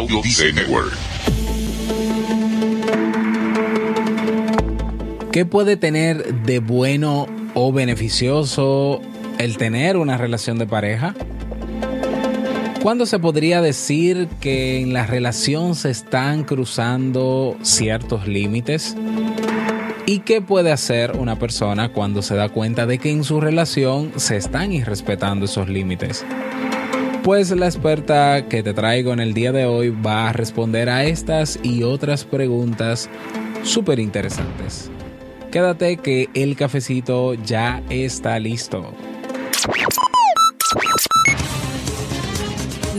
Audio Network. ¿Qué puede tener de bueno o beneficioso el tener una relación de pareja? ¿Cuándo se podría decir que en la relación se están cruzando ciertos límites? ¿Y qué puede hacer una persona cuando se da cuenta de que en su relación se están irrespetando esos límites? Pues la experta que te traigo en el día de hoy va a responder a estas y otras preguntas súper interesantes. Quédate que el cafecito ya está listo.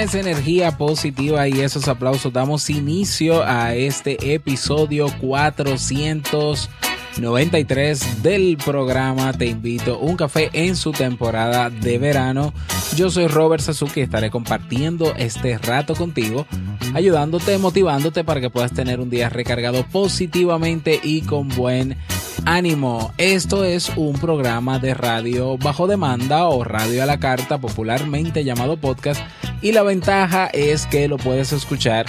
Esa energía positiva y esos aplausos damos inicio a este episodio 493 del programa Te invito un café en su temporada de verano. Yo soy Robert Sasuke y estaré compartiendo este rato contigo, ayudándote, motivándote para que puedas tener un día recargado positivamente y con buen ánimo. Esto es un programa de radio bajo demanda o radio a la carta, popularmente llamado podcast y la ventaja es que lo puedes escuchar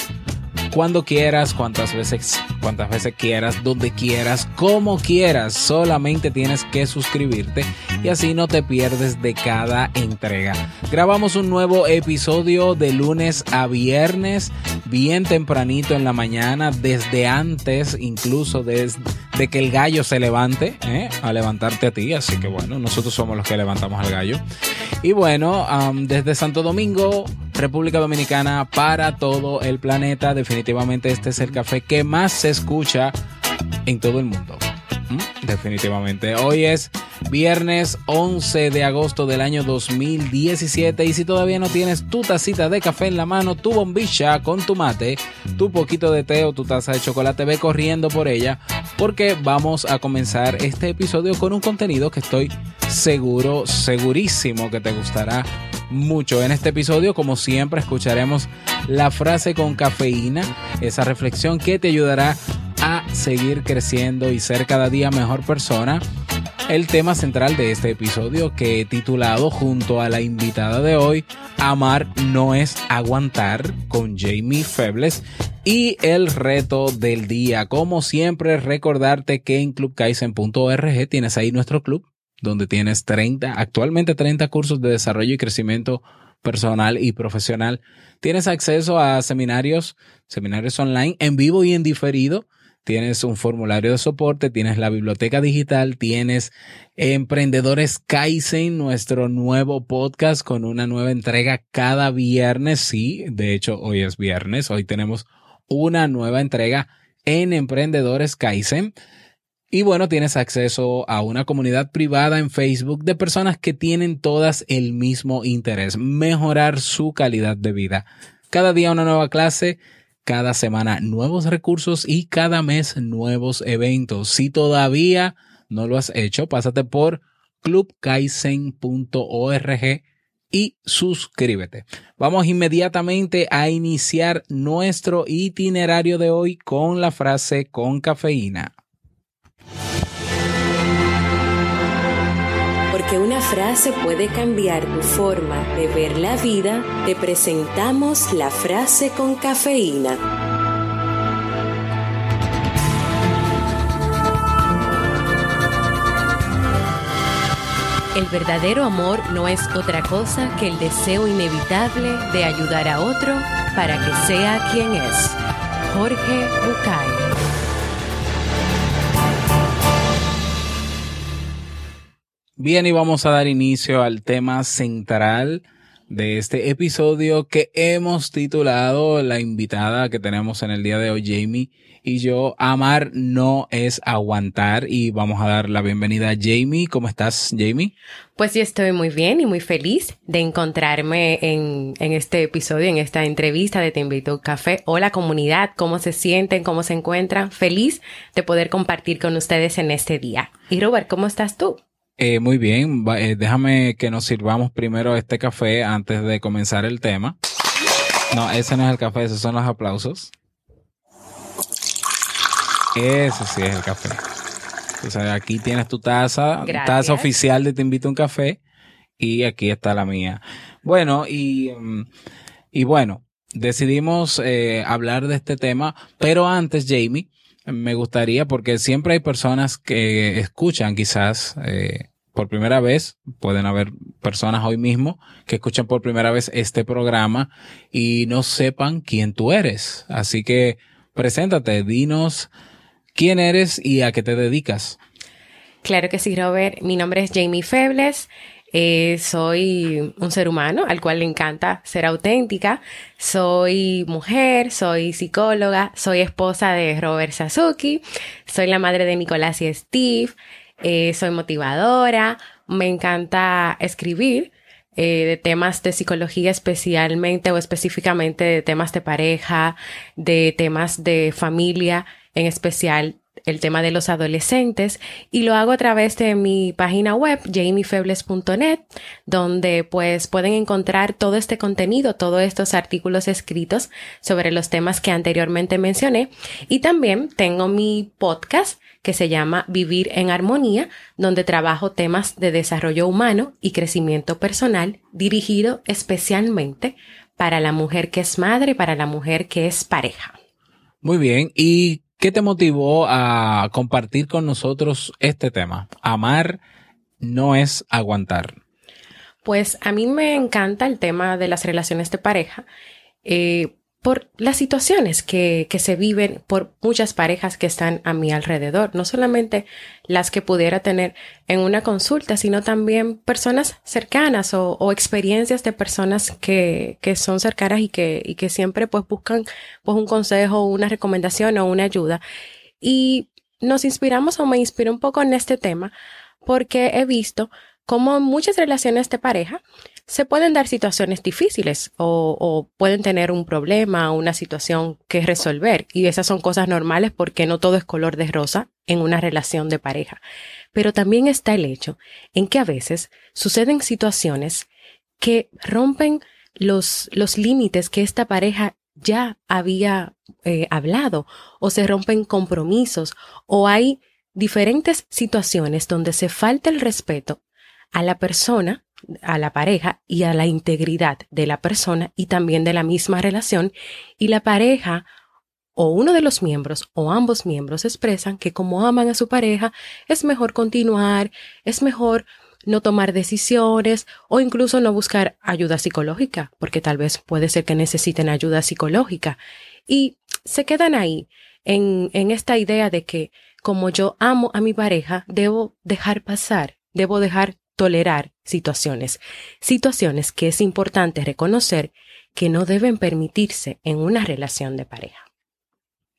cuando quieras, cuantas veces, cuantas veces quieras, donde quieras, como quieras. Solamente tienes que suscribirte y así no te pierdes de cada entrega. Grabamos un nuevo episodio de lunes a viernes, bien tempranito en la mañana, desde antes, incluso desde de que el gallo se levante, ¿eh? a levantarte a ti. Así que bueno, nosotros somos los que levantamos al gallo. Y bueno, desde Santo Domingo, República Dominicana, para todo el planeta, definitivamente este es el café que más se escucha en todo el mundo. ¿Mm? Definitivamente. Hoy es viernes 11 de agosto del año 2017 y si todavía no tienes tu tacita de café en la mano, tu bombilla con tu mate, tu poquito de té o tu taza de chocolate, ve corriendo por ella porque vamos a comenzar este episodio con un contenido que estoy seguro, segurísimo que te gustará mucho. En este episodio, como siempre, escucharemos la frase con cafeína, esa reflexión que te ayudará a seguir creciendo y ser cada día mejor persona el tema central de este episodio que he titulado junto a la invitada de hoy, Amar no es aguantar con Jamie Febles y el reto del día. Como siempre, recordarte que en clubkaisen.org tienes ahí nuestro club donde tienes 30, actualmente 30 cursos de desarrollo y crecimiento personal y profesional. Tienes acceso a seminarios, seminarios online en vivo y en diferido tienes un formulario de soporte, tienes la biblioteca digital, tienes Emprendedores Kaizen, nuestro nuevo podcast con una nueva entrega cada viernes. Sí, de hecho, hoy es viernes, hoy tenemos una nueva entrega en Emprendedores Kaizen. Y bueno, tienes acceso a una comunidad privada en Facebook de personas que tienen todas el mismo interés, mejorar su calidad de vida. Cada día una nueva clase cada semana nuevos recursos y cada mes nuevos eventos. Si todavía no lo has hecho, pásate por clubkaisen.org y suscríbete. Vamos inmediatamente a iniciar nuestro itinerario de hoy con la frase con cafeína. Que una frase puede cambiar tu forma de ver la vida, te presentamos la frase con cafeína. El verdadero amor no es otra cosa que el deseo inevitable de ayudar a otro para que sea quien es. Jorge Bucay. Bien, y vamos a dar inicio al tema central de este episodio que hemos titulado La invitada que tenemos en el día de hoy, Jamie y yo. Amar no es aguantar y vamos a dar la bienvenida a Jamie. ¿Cómo estás, Jamie? Pues yo estoy muy bien y muy feliz de encontrarme en, en este episodio, en esta entrevista de Te Invito a Café. Hola comunidad, ¿cómo se sienten? ¿Cómo se encuentran? Feliz de poder compartir con ustedes en este día. Y Robert, ¿cómo estás tú? Eh, muy bien, eh, déjame que nos sirvamos primero este café antes de comenzar el tema. No, ese no es el café, esos son los aplausos. Ese sí es el café. Entonces aquí tienes tu taza, taza oficial de Te invito a un café y aquí está la mía. Bueno, y, mm, y bueno, decidimos eh, hablar de este tema, pero antes, Jamie, me gustaría, porque siempre hay personas que escuchan quizás eh, por primera vez, pueden haber personas hoy mismo que escuchan por primera vez este programa y no sepan quién tú eres. Así que preséntate, dinos quién eres y a qué te dedicas. Claro que sí, Robert. Mi nombre es Jamie Febles. Eh, soy un ser humano al cual le encanta ser auténtica. Soy mujer, soy psicóloga, soy esposa de Robert Sasuki, soy la madre de Nicolás y Steve, eh, soy motivadora, me encanta escribir. Eh, de temas de psicología especialmente o específicamente de temas de pareja, de temas de familia, en especial el tema de los adolescentes y lo hago a través de mi página web jamiefebles.net donde pues pueden encontrar todo este contenido, todos estos artículos escritos sobre los temas que anteriormente mencioné y también tengo mi podcast que se llama Vivir en Armonía, donde trabajo temas de desarrollo humano y crecimiento personal dirigido especialmente para la mujer que es madre, para la mujer que es pareja. Muy bien, ¿y ¿Qué te motivó a compartir con nosotros este tema? Amar no es aguantar. Pues a mí me encanta el tema de las relaciones de pareja. Eh, por las situaciones que, que, se viven por muchas parejas que están a mi alrededor, no solamente las que pudiera tener en una consulta, sino también personas cercanas o, o experiencias de personas que, que, son cercanas y que, y que siempre pues buscan pues un consejo, una recomendación o una ayuda. Y nos inspiramos o me inspiro un poco en este tema porque he visto cómo muchas relaciones de pareja se pueden dar situaciones difíciles o, pueden tener un problema, una situación que resolver. Y esas son cosas normales porque no todo es color de rosa en una relación de pareja. Pero también está el hecho en que a veces suceden situaciones que rompen los, los límites que esta pareja ya había eh, hablado o se rompen compromisos o hay diferentes situaciones donde se falta el respeto a la persona a la pareja y a la integridad de la persona y también de la misma relación y la pareja o uno de los miembros o ambos miembros expresan que como aman a su pareja es mejor continuar, es mejor no tomar decisiones o incluso no buscar ayuda psicológica, porque tal vez puede ser que necesiten ayuda psicológica. Y se quedan ahí en, en esta idea de que como yo amo a mi pareja, debo dejar pasar, debo dejar tolerar situaciones, situaciones que es importante reconocer que no deben permitirse en una relación de pareja.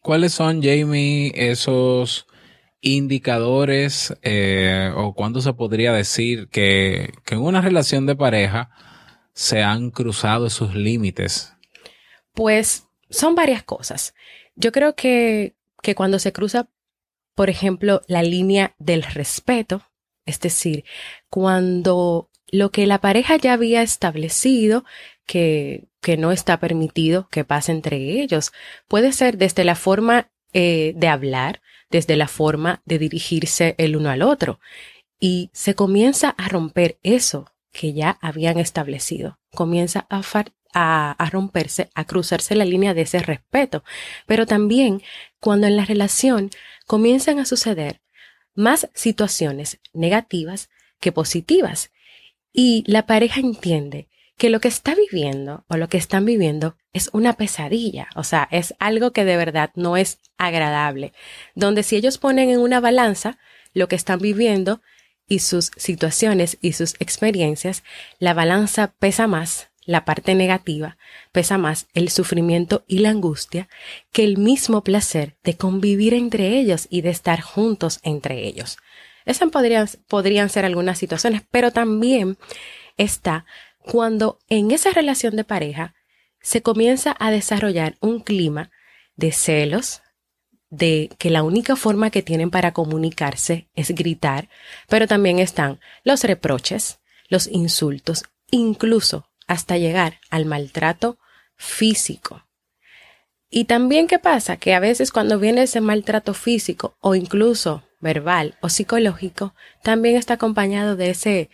¿Cuáles son, Jamie, esos indicadores eh, o cuándo se podría decir que, que, en una relación de pareja se han cruzado esos límites? Pues son varias cosas. Yo creo que, que cuando se cruza, por ejemplo, la línea del respeto, es decir, cuando lo que la pareja ya había establecido que, que no está permitido que pase entre ellos, puede ser desde la forma eh, de hablar, desde la forma de dirigirse el uno al otro. Y se comienza a romper eso que ya habían establecido. Comienza a, a, a, romperse, a cruzarse la línea de ese respeto. Pero también cuando en la relación comienzan a suceder más situaciones negativas que positivas. Y la pareja entiende que lo que está viviendo o lo que están viviendo es una pesadilla, o sea, es algo que de verdad no es agradable, donde si ellos ponen en una balanza lo que están viviendo y sus situaciones y sus experiencias, la balanza pesa más, la parte negativa, pesa más el sufrimiento y la angustia que el mismo placer de convivir entre ellos y de estar juntos entre ellos. Esas podrían, podrían ser algunas situaciones, pero también está cuando en esa relación de pareja se comienza a desarrollar un clima de celos, de que la única forma que tienen para comunicarse es gritar, pero también están los reproches, los insultos, incluso hasta llegar al maltrato físico. Y también qué pasa que a veces cuando viene ese maltrato físico o incluso verbal o psicológico, también está acompañado de ese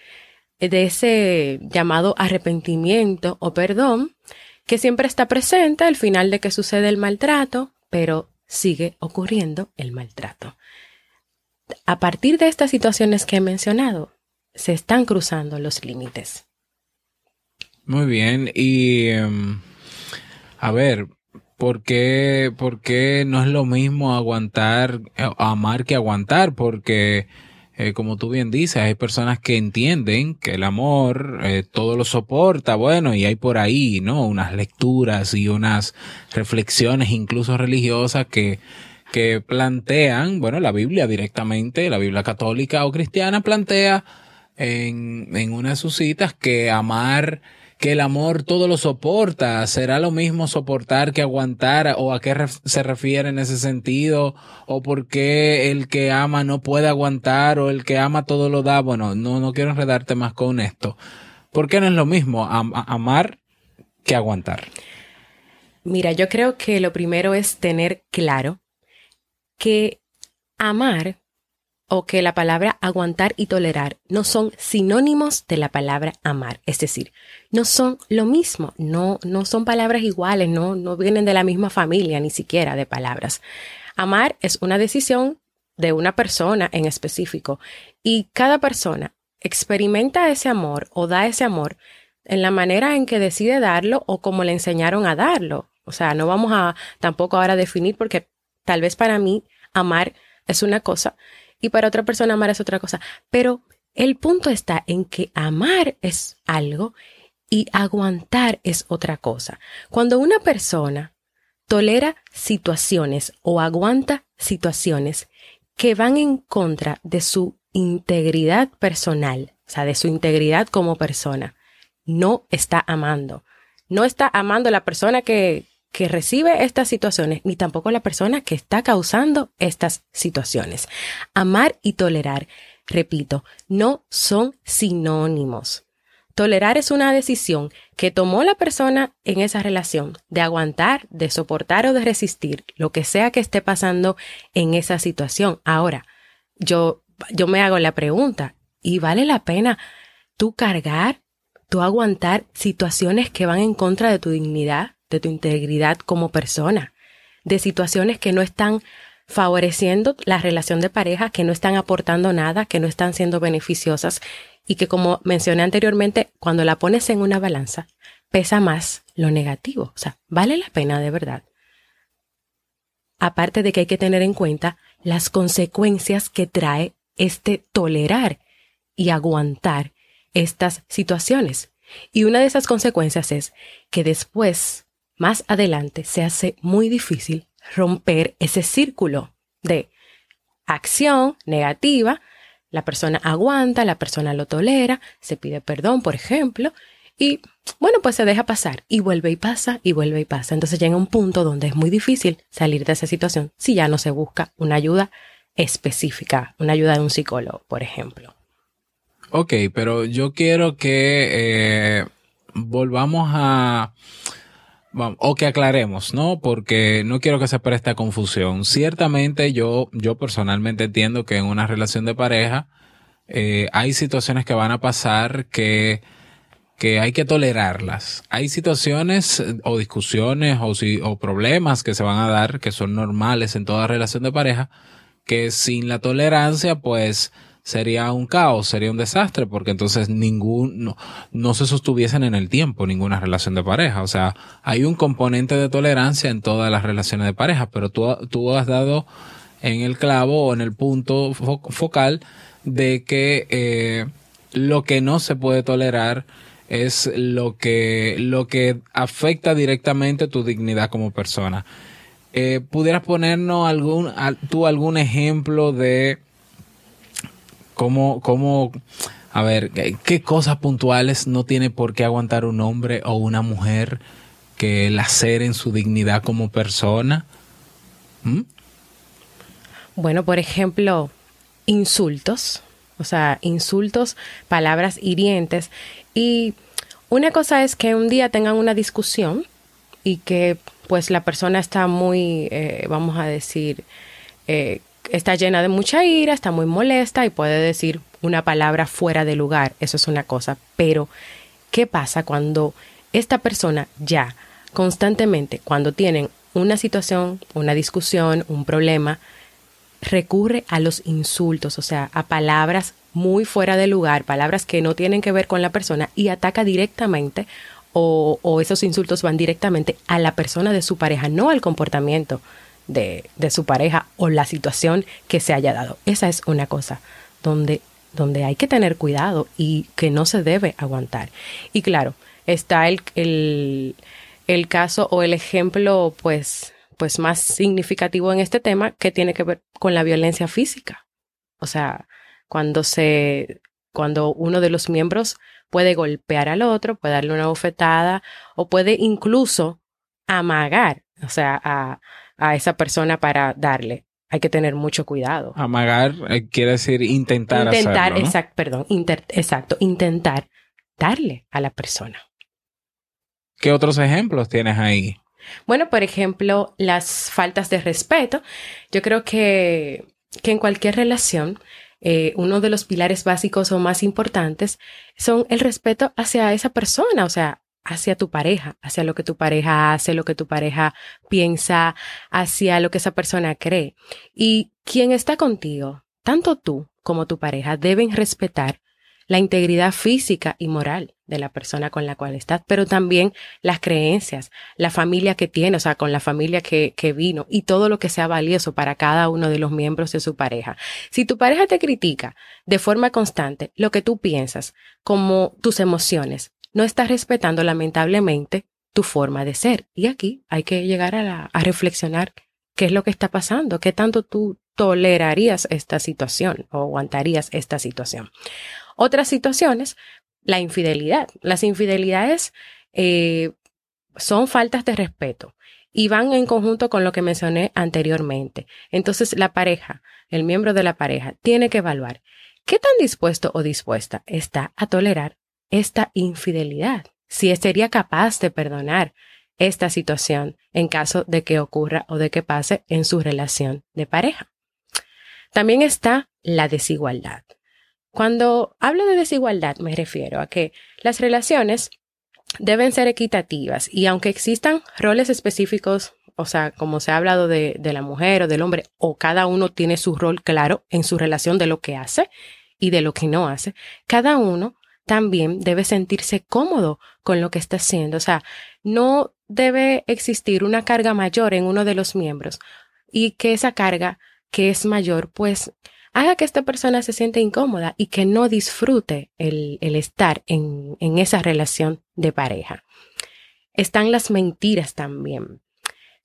de ese llamado arrepentimiento o perdón que siempre está presente al final de que sucede el maltrato, pero sigue ocurriendo el maltrato. A partir de estas situaciones que he mencionado, se están cruzando los límites. Muy bien, y em, a ver, ¿por qué, ¿por qué no es lo mismo aguantar, eh, amar que aguantar? Porque eh, como tú bien dices, hay personas que entienden que el amor eh, todo lo soporta, bueno, y hay por ahí, ¿no? Unas lecturas y unas reflexiones, incluso religiosas, que, que plantean, bueno, la Biblia directamente, la Biblia católica o cristiana plantea en, en una de sus citas que amar que el amor todo lo soporta. ¿Será lo mismo soportar que aguantar? ¿O a qué se refiere en ese sentido? ¿O por qué el que ama no puede aguantar? ¿O el que ama todo lo da? Bueno, no, no quiero enredarte más con esto. ¿Por qué no es lo mismo amar que aguantar? Mira, yo creo que lo primero es tener claro que amar o que la palabra aguantar y tolerar no son sinónimos de la palabra amar, es decir, no son lo mismo, no, no son palabras iguales, no, no vienen de la misma familia ni siquiera de palabras. Amar es una decisión de una persona en específico y cada persona experimenta ese amor o da ese amor en la manera en que decide darlo o como le enseñaron a darlo. O sea, no vamos a tampoco ahora definir porque tal vez para mí amar es una cosa y para otra persona amar es otra cosa. Pero el punto está en que amar es algo y aguantar es otra cosa. Cuando una persona tolera situaciones o aguanta situaciones que van en contra de su integridad personal, o sea, de su integridad como persona, no está amando. No está amando a la persona que, que recibe estas situaciones, ni tampoco la persona que está causando estas situaciones. Amar y tolerar, repito, no son sinónimos. Tolerar es una decisión que tomó la persona en esa relación de aguantar, de soportar o de resistir lo que sea que esté pasando en esa situación. Ahora, yo, yo me hago la pregunta, ¿y vale la pena tú cargar, tú aguantar situaciones que van en contra de tu dignidad? De tu integridad como persona, de situaciones que no están favoreciendo la relación de pareja, que no están aportando nada, que no están siendo beneficiosas y que como mencioné anteriormente, cuando la pones en una balanza, pesa más lo negativo. O sea, vale la pena de verdad. Aparte de que hay que tener en cuenta las consecuencias que trae este tolerar y aguantar estas situaciones. Y una de esas consecuencias es que después más adelante se hace muy difícil romper ese círculo de acción negativa, la persona aguanta, la persona lo tolera, se pide perdón, por ejemplo, y bueno, pues se deja pasar y vuelve y pasa y vuelve y pasa. Entonces llega un punto donde es muy difícil salir de esa situación si ya no se busca una ayuda específica, una ayuda de un psicólogo, por ejemplo. Ok, pero yo quiero que eh, volvamos a o que aclaremos, ¿no? Porque no quiero que se preste a confusión. Ciertamente yo, yo personalmente entiendo que en una relación de pareja eh, hay situaciones que van a pasar que, que hay que tolerarlas. Hay situaciones o discusiones o, si, o problemas que se van a dar que son normales en toda relación de pareja que sin la tolerancia pues sería un caos, sería un desastre, porque entonces ningún, no, no, se sostuviesen en el tiempo ninguna relación de pareja. O sea, hay un componente de tolerancia en todas las relaciones de pareja, pero tú, tú has dado en el clavo o en el punto focal de que eh, lo que no se puede tolerar es lo que, lo que afecta directamente tu dignidad como persona. Eh, ¿Pudieras ponernos algún, tú algún ejemplo de cómo, cómo, a ver, qué cosas puntuales no tiene por qué aguantar un hombre o una mujer que en su dignidad como persona? ¿Mm? Bueno, por ejemplo, insultos, o sea, insultos, palabras hirientes. Y una cosa es que un día tengan una discusión y que pues la persona está muy, eh, vamos a decir, eh, está llena de mucha ira, está muy molesta y puede decir una palabra fuera de lugar. Eso es una cosa. Pero, ¿qué pasa cuando esta persona ya constantemente, cuando tienen una situación, una discusión, un problema, recurre a los insultos, o sea, a palabras muy fuera de lugar, palabras que no tienen que ver con la persona y ataca directamente o, o esos insultos van directamente a la persona de su pareja, no al comportamiento de, de, su pareja o la situación que se haya dado. Esa es una cosa donde, donde hay que tener cuidado y que no se debe aguantar. Y claro, está el, el, el caso o el ejemplo, pues, pues más significativo en este tema que tiene que ver con la violencia física. O sea, cuando se, cuando uno de los miembros puede golpear al otro, puede darle una bofetada o puede incluso amagar, o sea, a, a esa persona para darle. Hay que tener mucho cuidado. Amagar eh, quiere decir intentar. Intentar, hacerlo, exacto, perdón, exacto, intentar darle a la persona. ¿Qué otros ejemplos tienes ahí? Bueno, por ejemplo, las faltas de respeto. Yo creo que, que en cualquier relación, eh, uno de los pilares básicos o más importantes son el respeto hacia esa persona, o sea, hacia tu pareja, hacia lo que tu pareja hace, lo que tu pareja piensa, hacia lo que esa persona cree. Y quien está contigo, tanto tú como tu pareja, deben respetar la integridad física y moral de la persona con la cual estás, pero también las creencias, la familia que tiene, o sea, con la familia que, que vino y todo lo que sea valioso para cada uno de los miembros de su pareja. Si tu pareja te critica de forma constante lo que tú piensas, como tus emociones, no estás respetando lamentablemente tu forma de ser. Y aquí hay que llegar a, a reflexionar qué es lo que está pasando, qué tanto tú tolerarías esta situación o aguantarías esta situación. Otras situaciones, la infidelidad. Las infidelidades eh, son faltas de respeto y van en conjunto con lo que mencioné anteriormente. Entonces, la pareja, el miembro de la pareja, tiene que evaluar qué tan dispuesto o dispuesta está a tolerar esta infidelidad, si sería capaz de perdonar esta situación en caso de que ocurra o de que pase en su relación de pareja. También está la desigualdad. Cuando hablo de desigualdad me refiero a que las relaciones deben ser equitativas y aunque existan roles específicos, o sea, como se ha hablado de, de, la mujer o del hombre, o cada uno tiene su rol claro en su relación de lo que hace y de lo que no hace, cada uno también debe sentirse cómodo con lo que está haciendo. O sea, no debe existir una carga mayor en uno de los miembros y que esa carga que es mayor, pues haga que esta persona se siente incómoda y que no disfrute el, estar en esa relación de pareja. Están las mentiras también.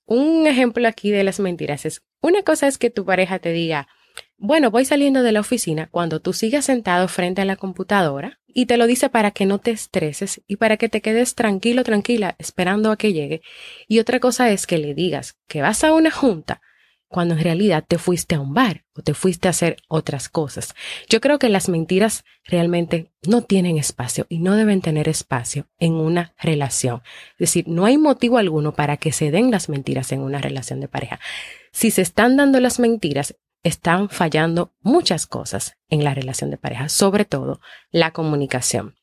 Un ejemplo aquí de las mentiras es, una cosa es que tu pareja te diga, bueno, voy saliendo de la oficina cuando tú sigas sentado frente a la computadora y te lo dice para que no te estreses y para que te quedes tranquilo, tranquila, esperando a que llegue. Y otra cosa es que le digas que vas a una junta cuando en realidad te fuiste a un bar o te fuiste a hacer otras cosas. Yo creo que las mentiras realmente no tienen espacio y no deben tener espacio en una relación. Es decir, no hay motivo alguno para que se den las mentiras en una relación de pareja. Si se están dando las mentiras, están fallando muchas cosas en la relación de pareja, sobre todo la comunicación.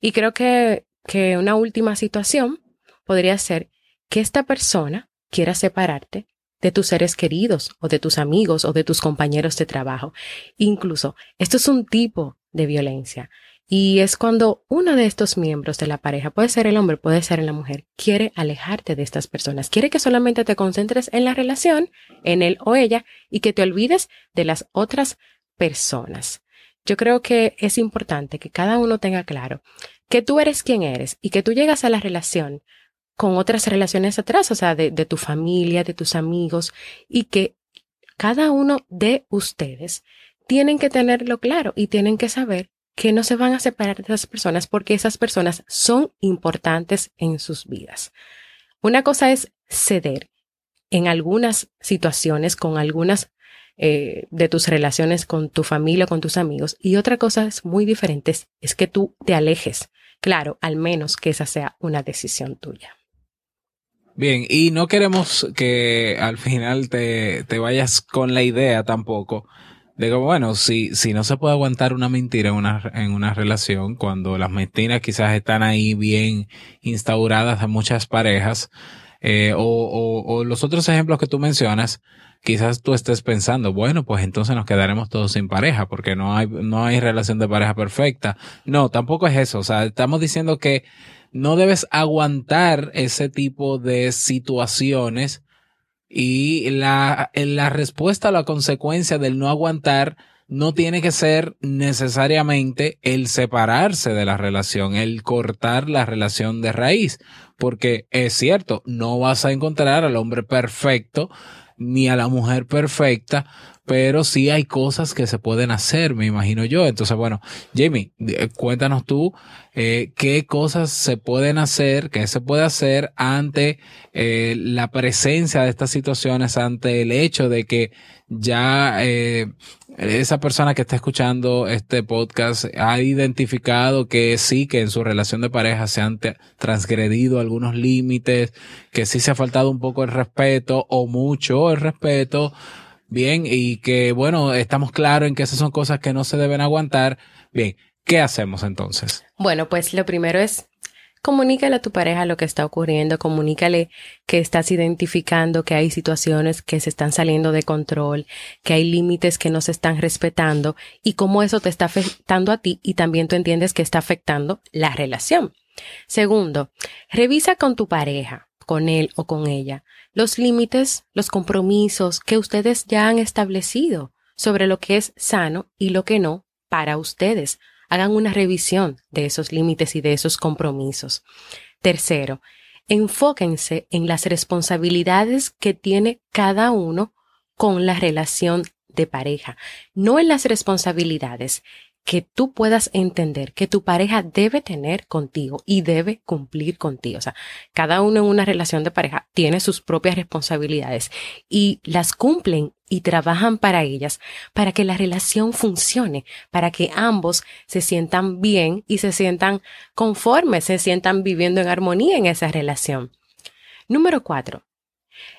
Y creo que, que una última situación podría ser que esta persona quiera separarte de tus seres queridos o de tus amigos o de tus compañeros de trabajo. Incluso, esto es un tipo de violencia. Y es cuando uno de estos miembros de la pareja, puede ser el hombre, puede ser la mujer, quiere alejarte de estas personas, quiere que solamente te concentres en la relación, en él o ella, y que te olvides de las otras personas. Yo creo que es importante que cada uno tenga claro que tú eres quien eres y que tú llegas a la relación con otras relaciones atrás, o sea, de, de tu familia, de tus amigos, y que cada uno de ustedes tienen que tenerlo claro y tienen que saber que no se van a separar de esas personas porque esas personas son importantes en sus vidas. Una cosa es ceder en algunas situaciones con algunas eh, de tus relaciones con tu familia, con tus amigos, y otra cosa es muy diferente, es que tú te alejes. Claro, al menos que esa sea una decisión tuya. Bien, y no queremos que al final te, te vayas con la idea tampoco Digo, bueno, si, si no se puede aguantar una mentira en una, en una relación, cuando las mentiras quizás están ahí bien instauradas en muchas parejas, eh, o, o, o los otros ejemplos que tú mencionas, quizás tú estés pensando, bueno, pues entonces nos quedaremos todos sin pareja, porque no hay, no hay relación de pareja perfecta. No, tampoco es eso. O sea, estamos diciendo que no debes aguantar ese tipo de situaciones y la, la respuesta a la consecuencia del no aguantar no tiene que ser necesariamente el separarse de la relación, el cortar la relación de raíz, porque es cierto, no vas a encontrar al hombre perfecto ni a la mujer perfecta, pero sí hay cosas que se pueden hacer, me imagino yo. Entonces, bueno, Jamie, eh, cuéntanos tú eh, qué cosas se pueden hacer, qué se puede hacer ante eh, la presencia de estas situaciones, ante el hecho de que ya eh, esa persona que está escuchando este podcast ha identificado que sí, que en su relación de pareja se han transgredido algunos límites, que sí se ha faltado un poco el respeto o mucho el respeto Bien, y que bueno, estamos claros en que esas son cosas que no se deben aguantar. Bien, ¿qué hacemos entonces? Bueno, pues lo primero es comunícale a tu pareja lo que está ocurriendo, comunícale que estás identificando que hay situaciones que se están saliendo de control, que hay límites que no se están respetando y cómo eso te está afectando a ti y también tú entiendes que está afectando la relación. Segundo, revisa con tu pareja, con él o con ella, los límites, los compromisos que ustedes ya han establecido sobre lo que es sano y lo que no para ustedes. Hagan una revisión de esos límites y de esos compromisos. Tercero, enfóquense en las responsabilidades que tiene cada uno con la relación de pareja, no en las responsabilidades que tú puedas entender que tu pareja debe tener contigo y debe cumplir contigo. O sea, cada uno en una relación de pareja tiene sus propias responsabilidades y las cumplen y trabajan para ellas, para que la relación funcione, para que ambos se sientan bien y se sientan conformes, se sientan viviendo en armonía en esa relación. Número cuatro,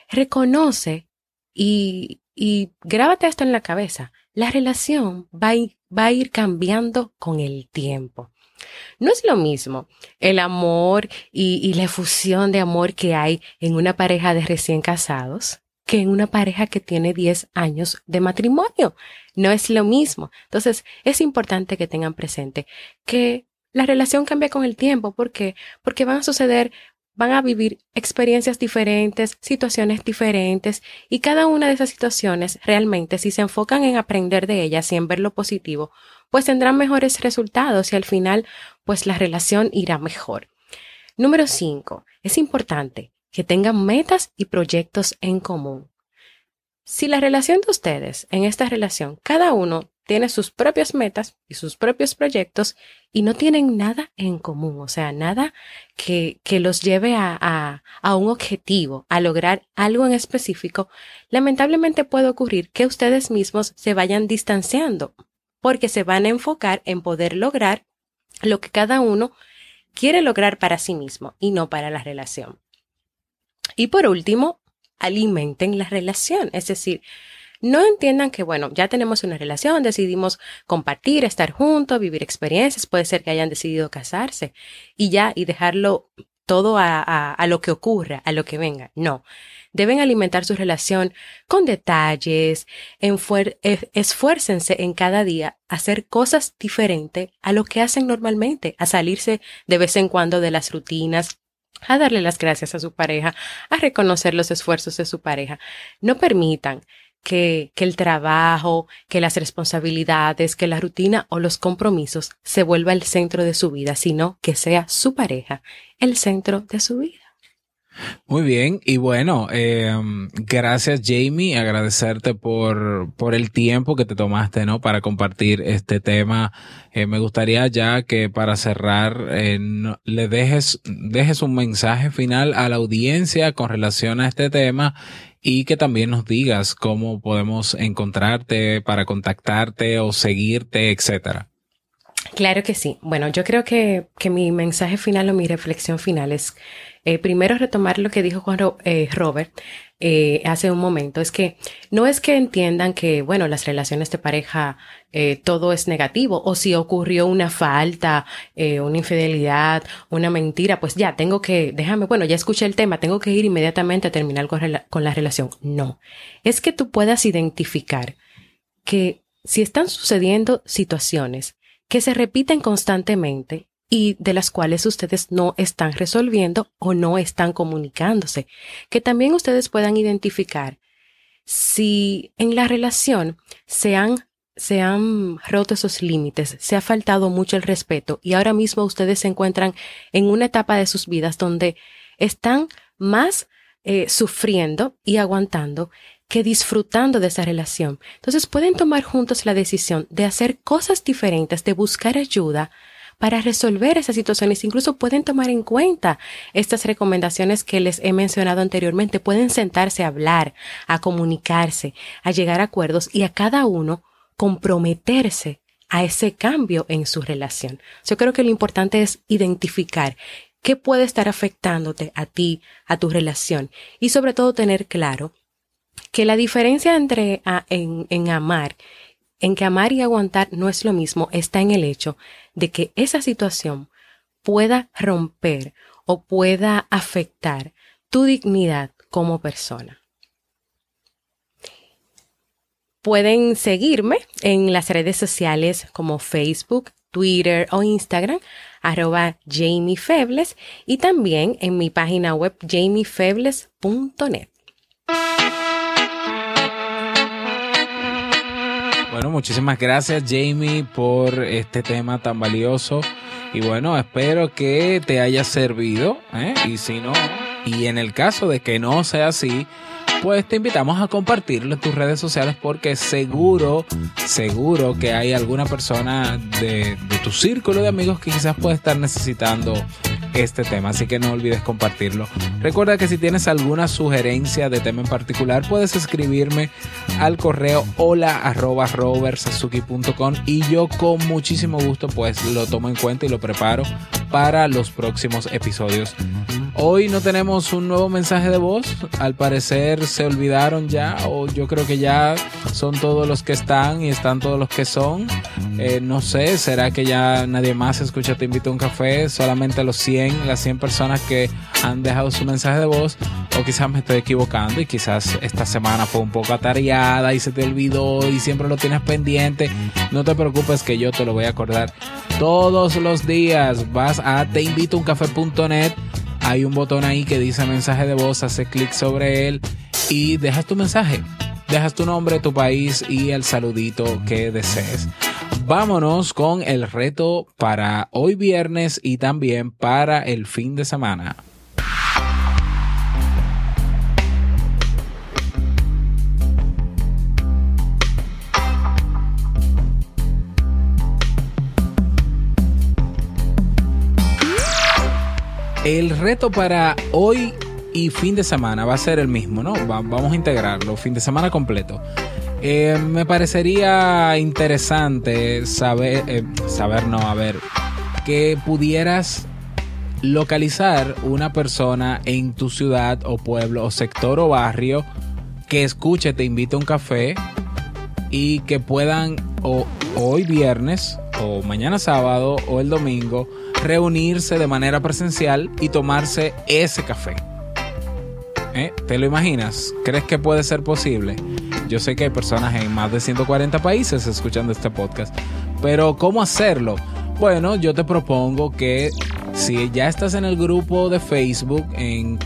reconoce y, y grábate esto en la cabeza. La relación va a va a ir cambiando con el tiempo. No es lo mismo el amor y, la efusión de amor que hay en una pareja de recién casados que en una pareja que tiene 10 años de matrimonio. No es lo mismo. Entonces, es importante que tengan presente que la relación cambia con el tiempo. ¿Por qué? Porque van a suceder van a vivir experiencias diferentes, situaciones diferentes, y cada una de esas situaciones realmente, si se enfocan en aprender de ellas y en ver lo positivo, pues tendrán mejores resultados y al final, pues la relación irá mejor. Número 5. Es importante que tengan metas y proyectos en común. Si la relación de ustedes, en esta relación, cada uno tiene sus propias metas y sus propios proyectos y no tienen nada en común, o sea, nada que, que los lleve a, a, a, un objetivo, a lograr algo en específico, lamentablemente puede ocurrir que ustedes mismos se vayan distanciando porque se van a enfocar en poder lograr lo que cada uno quiere lograr para sí mismo y no para la relación. Y por último, alimenten la relación, es decir, no entiendan que, bueno, ya tenemos una relación, decidimos compartir, estar juntos, vivir experiencias, puede ser que hayan decidido casarse y ya, y dejarlo todo a, lo que ocurra, a lo que venga. No. Deben alimentar su relación con detalles, esfuércense en cada día a hacer cosas diferentes a lo que hacen normalmente, a salirse de vez en cuando de las rutinas, a darle las gracias a su pareja, a reconocer los esfuerzos de su pareja. No permitan que, el trabajo, que las responsabilidades, que la rutina o los compromisos se vuelva el centro de su vida, sino que sea su pareja el centro de su vida. Muy bien, y bueno, eh, gracias Jamie, agradecerte por, por el tiempo que te tomaste, ¿no? Para compartir este tema. Eh, me gustaría ya que para cerrar eh, le dejes, dejes un mensaje final a la audiencia con relación a este tema y que también nos digas cómo podemos encontrarte para contactarte o seguirte, etcétera. Claro que sí. Bueno, yo creo que, que mi mensaje final o mi reflexión final es eh, primero retomar lo que dijo Juan eh, Robert eh, hace un momento. Es que no es que entiendan que, bueno, las relaciones de pareja todo es negativo o si ocurrió una falta, una infidelidad, una mentira, pues ya tengo que, déjame, bueno, ya escuché el tema, tengo que ir inmediatamente a terminar con la relación. No, es que tú puedas identificar que si están sucediendo situaciones que se repiten constantemente y de las cuales ustedes no están resolviendo o no están comunicándose. Que también ustedes puedan identificar si en la relación se han, se han roto esos límites, se ha faltado mucho el respeto y ahora mismo ustedes se encuentran en una etapa de sus vidas donde están más eh, sufriendo y aguantando que disfrutando de esa relación. Entonces pueden tomar juntos la decisión de hacer cosas diferentes, de buscar ayuda para resolver esas situaciones. Incluso pueden tomar en cuenta estas recomendaciones que les he mencionado anteriormente. Pueden sentarse a hablar, a comunicarse, a llegar a acuerdos y a cada uno comprometerse a ese cambio en su relación. Yo creo que lo importante es identificar qué puede estar afectándote a ti, a tu relación y sobre todo tener claro que la diferencia entre en, amar, en que amar y aguantar no es lo mismo, está en el hecho de que esa situación pueda romper o pueda afectar tu dignidad como persona. Pueden seguirme en las redes sociales como Facebook, Twitter o Instagram, arroba Jamie Febles, y también en mi página web jamiefebles.net. Bueno, muchísimas gracias Jamie por este tema tan valioso. Y bueno, espero que te haya servido. ¿eh? Y si no, y en el caso de que no sea así, pues te invitamos a compartirlo en tus redes sociales porque seguro, seguro que hay alguna persona de, de tu círculo de amigos que quizás puede estar necesitando este tema, así que no olvides compartirlo. Recuerda que si tienes alguna sugerencia de tema en particular, puedes escribirme al correo hola arroba y yo con muchísimo gusto pues lo tomo en cuenta y lo preparo para los próximos episodios. Hoy no tenemos un nuevo mensaje de voz, al parecer se olvidaron ya o yo creo que ya son todos los que están y están todos los que son. Eh, no sé, será que ya nadie más escucha Te invito a un café, solamente los 100, las 100 personas que han dejado su mensaje de voz o quizás me estoy equivocando y quizás esta semana fue un poco atareada y se te olvidó y siempre lo tienes pendiente. No te preocupes que yo te lo voy a acordar todos los días. Vas a teinvitouncafé.net. Hay un botón ahí que dice mensaje de voz, hace clic sobre él y dejas tu mensaje. Dejas tu nombre, tu país y el saludito que desees. Vámonos con el reto para hoy viernes y también para el fin de semana. El reto para hoy y fin de semana va a ser el mismo, ¿no? vamos a integrarlo, fin de semana completo. Eh, me parecería interesante saber, eh, saber, no, a ver, que pudieras localizar una persona en tu ciudad o pueblo o sector o barrio que escuche, te invite a un café y que puedan o hoy viernes o mañana sábado o el domingo reunirse de manera presencial y tomarse ese café. ¿Eh? ¿Te lo imaginas? ¿Crees que puede ser posible? Yo sé que hay personas en más de 140 países escuchando este podcast, pero ¿cómo hacerlo? Bueno, yo te propongo que si ya estás en el grupo de Facebook, en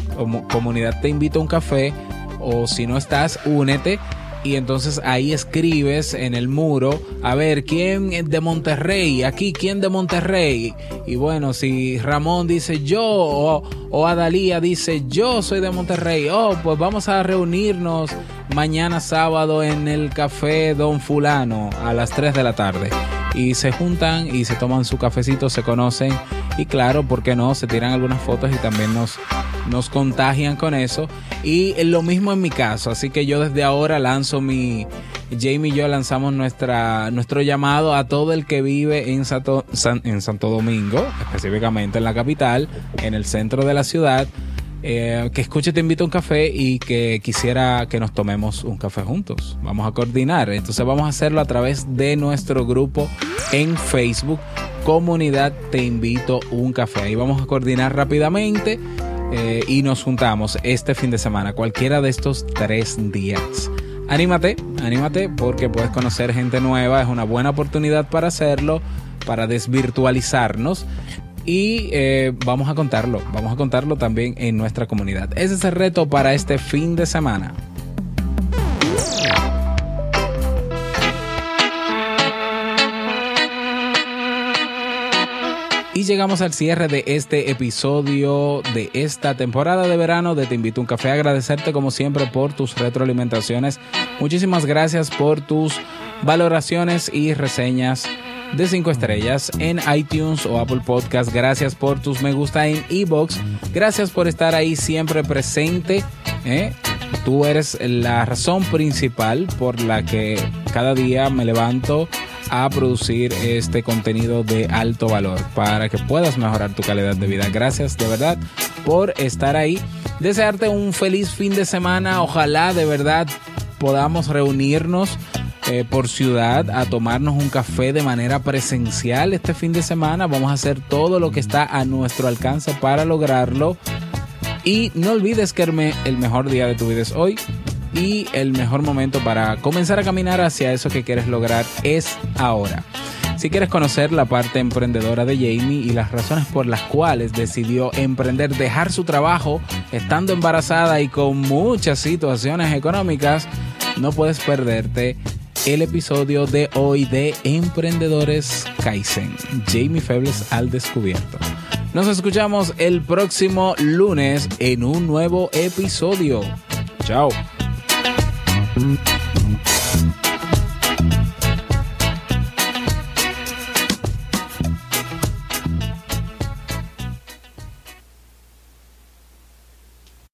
comunidad te invito a un café, o si no estás, únete y entonces ahí escribes en el muro, a ver, ¿quién es de Monterrey? Aquí, ¿quién de Monterrey? Y bueno, si Ramón dice yo o, o Adalía dice yo soy de Monterrey, oh, pues vamos a reunirnos mañana sábado en el café Don Fulano a las 3 de la tarde. Y se juntan y se toman su cafecito, se conocen y claro, ¿por qué no? Se tiran algunas fotos y también nos nos contagian con eso. Y lo mismo en mi caso, así que yo desde ahora lanzo mi... Jamie y yo lanzamos nuestra, nuestro llamado a todo el que vive en, Santo, en Santo Domingo, específicamente en la capital, en el centro de la ciudad, eh, que escuche Te invito a un café y que quisiera que nos tomemos un café juntos. Vamos a coordinar. Entonces vamos a hacerlo a través de nuestro grupo en Facebook, Comunidad Te invito a un café. Ahí vamos a coordinar rápidamente eh, y nos juntamos este fin de semana, cualquiera de estos tres días. Anímate, anímate porque puedes conocer gente nueva, es una buena oportunidad para hacerlo, para desvirtualizarnos y eh, vamos a contarlo, vamos a contarlo también en nuestra comunidad. Ese es el reto para este fin de semana. Llegamos al cierre de este episodio de esta temporada de verano Te Invito a un Café. Agradecerte como siempre por tus retroalimentaciones. Muchísimas gracias por tus valoraciones y reseñas de 5 estrellas en iTunes o Apple Podcast. Gracias por tus me gusta en Ebox. Gracias por estar ahí siempre presente. ¿eh? Tú eres la razón principal por la que cada día me levanto a producir este contenido de alto valor para que puedas mejorar tu calidad de vida. Gracias de verdad por estar ahí. Desearte un feliz fin de semana. Ojalá de verdad podamos reunirnos eh, por ciudad a tomarnos un café de manera presencial este fin de semana. Vamos a hacer todo lo que está a nuestro alcance para lograrlo. Y no olvides que el mejor día de tu vida es hoy y el mejor momento para comenzar a caminar hacia eso que quieres lograr es ahora. Si quieres conocer la parte emprendedora de Jamie y las razones por las cuales decidió emprender, dejar su trabajo estando embarazada y con muchas situaciones económicas, no puedes perderte el episodio de hoy de Emprendedores Kaizen. Jamie Febles al descubierto. Nos escuchamos el próximo lunes en un nuevo episodio. Chao. Bye.